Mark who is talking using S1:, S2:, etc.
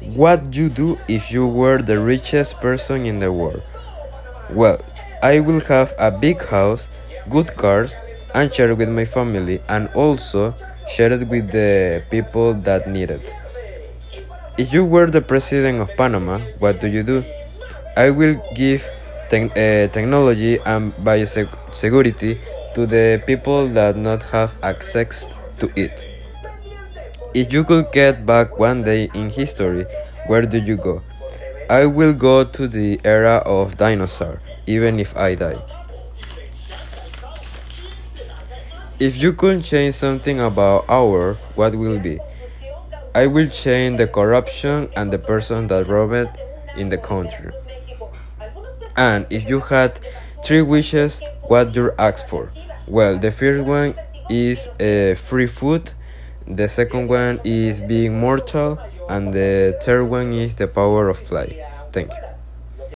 S1: What you do if you were the richest person in the world? Well, I will have a big house, good cars, and share it with my family, and also share it with the people that need it. If you were the president of Panama, what do you do? I will give te- uh, technology and biosecurity to the people that not have access to it. If you could get back one day in history, where do you go? I will go to the era of dinosaur, even if I die. If you could change something about our, what will be? I will change the corruption and the person that robbed in the country. And if you had three wishes, what you ask for? Well, the first one is uh, free food, the second one is being mortal, and the third one is the power of fly. Thank you.